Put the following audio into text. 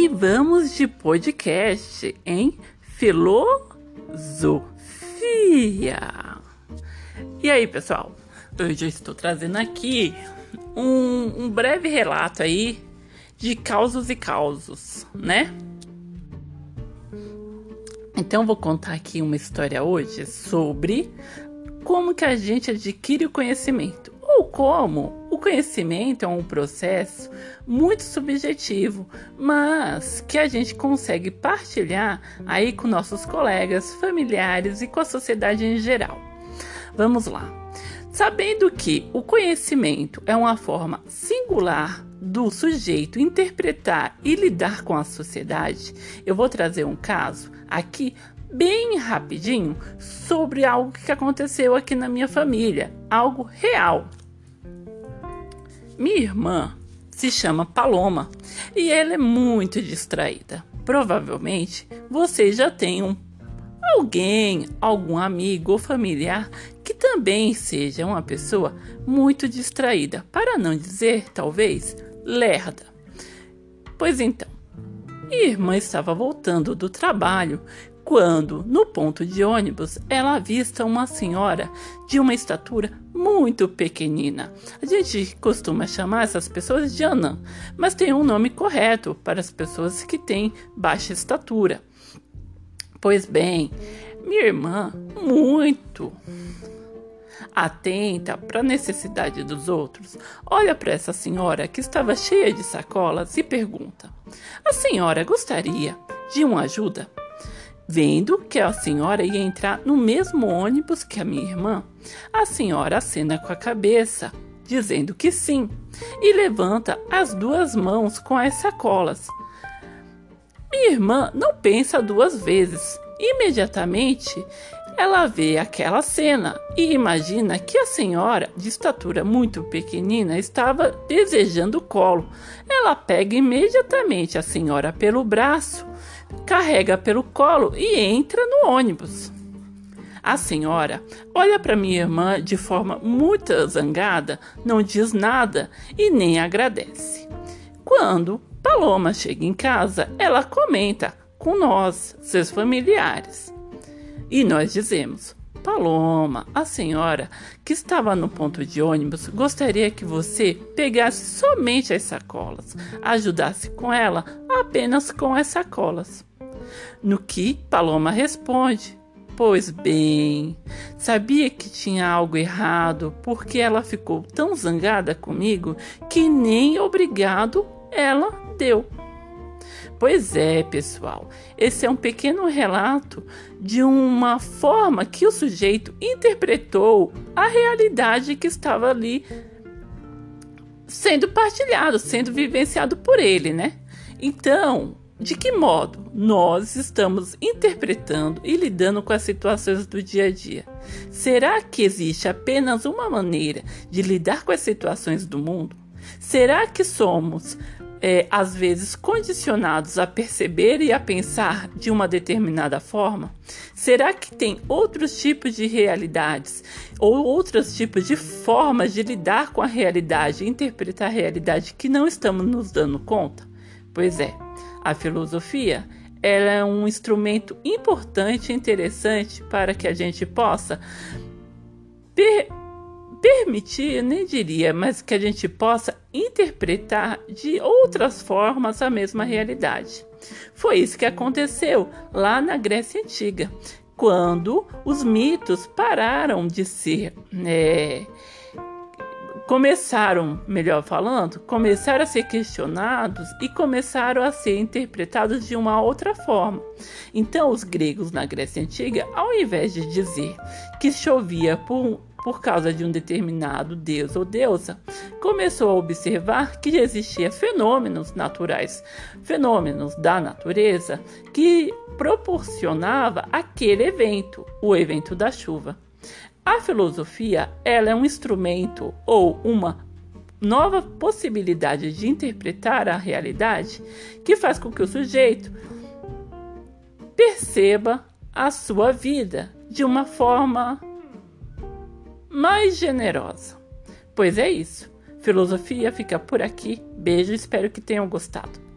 E vamos de podcast em filosofia. E aí, pessoal? Hoje eu estou trazendo aqui um, um breve relato aí de causos e causos, né? Então vou contar aqui uma história hoje sobre como que a gente adquire o conhecimento ou como o conhecimento é um processo muito subjetivo, mas que a gente consegue partilhar aí com nossos colegas, familiares e com a sociedade em geral. Vamos lá. Sabendo que o conhecimento é uma forma singular do sujeito interpretar e lidar com a sociedade, eu vou trazer um caso aqui bem rapidinho sobre algo que aconteceu aqui na minha família, algo real. Minha irmã se chama Paloma e ela é muito distraída. Provavelmente você já tem um alguém, algum amigo ou familiar que também seja uma pessoa muito distraída, para não dizer, talvez, lerda. Pois então, minha irmã estava voltando do trabalho quando, no ponto de ônibus, ela avista uma senhora de uma estatura muito pequenina. A gente costuma chamar essas pessoas de anã, mas tem um nome correto para as pessoas que têm baixa estatura. Pois bem, minha irmã, muito atenta para a necessidade dos outros, olha para essa senhora que estava cheia de sacolas e pergunta: A senhora gostaria de uma ajuda? Vendo que a senhora ia entrar no mesmo ônibus que a minha irmã, a senhora acena com a cabeça, dizendo que sim, e levanta as duas mãos com as sacolas. Minha irmã não pensa duas vezes. Imediatamente ela vê aquela cena e imagina que a senhora, de estatura muito pequenina, estava desejando o colo. Ela pega imediatamente a senhora pelo braço carrega pelo colo e entra no ônibus. A senhora olha para minha irmã de forma muito zangada, não diz nada e nem agradece. Quando Paloma chega em casa, ela comenta com nós, seus familiares. E nós dizemos: Paloma, a senhora que estava no ponto de ônibus gostaria que você pegasse somente as sacolas, ajudasse com ela apenas com as sacolas. No que Paloma responde: Pois bem, sabia que tinha algo errado porque ela ficou tão zangada comigo que nem obrigado ela deu. Pois é, pessoal, esse é um pequeno relato de uma forma que o sujeito interpretou a realidade que estava ali sendo partilhado, sendo vivenciado por ele, né? Então, de que modo nós estamos interpretando e lidando com as situações do dia a dia? Será que existe apenas uma maneira de lidar com as situações do mundo? Será que somos, é, às vezes, condicionados a perceber e a pensar de uma determinada forma? Será que tem outros tipos de realidades ou outros tipos de formas de lidar com a realidade, interpretar a realidade que não estamos nos dando conta? Pois é. A filosofia ela é um instrumento importante e interessante para que a gente possa per permitir, nem diria, mas que a gente possa interpretar de outras formas a mesma realidade. Foi isso que aconteceu lá na Grécia Antiga, quando os mitos pararam de ser. É, começaram, melhor falando, começaram a ser questionados e começaram a ser interpretados de uma outra forma. Então, os gregos na Grécia Antiga, ao invés de dizer que chovia por, por causa de um determinado deus ou deusa, começou a observar que existia fenômenos naturais, fenômenos da natureza que proporcionava aquele evento, o evento da chuva. A filosofia ela é um instrumento ou uma nova possibilidade de interpretar a realidade que faz com que o sujeito perceba a sua vida de uma forma mais generosa. Pois é isso. Filosofia fica por aqui. Beijo, espero que tenham gostado.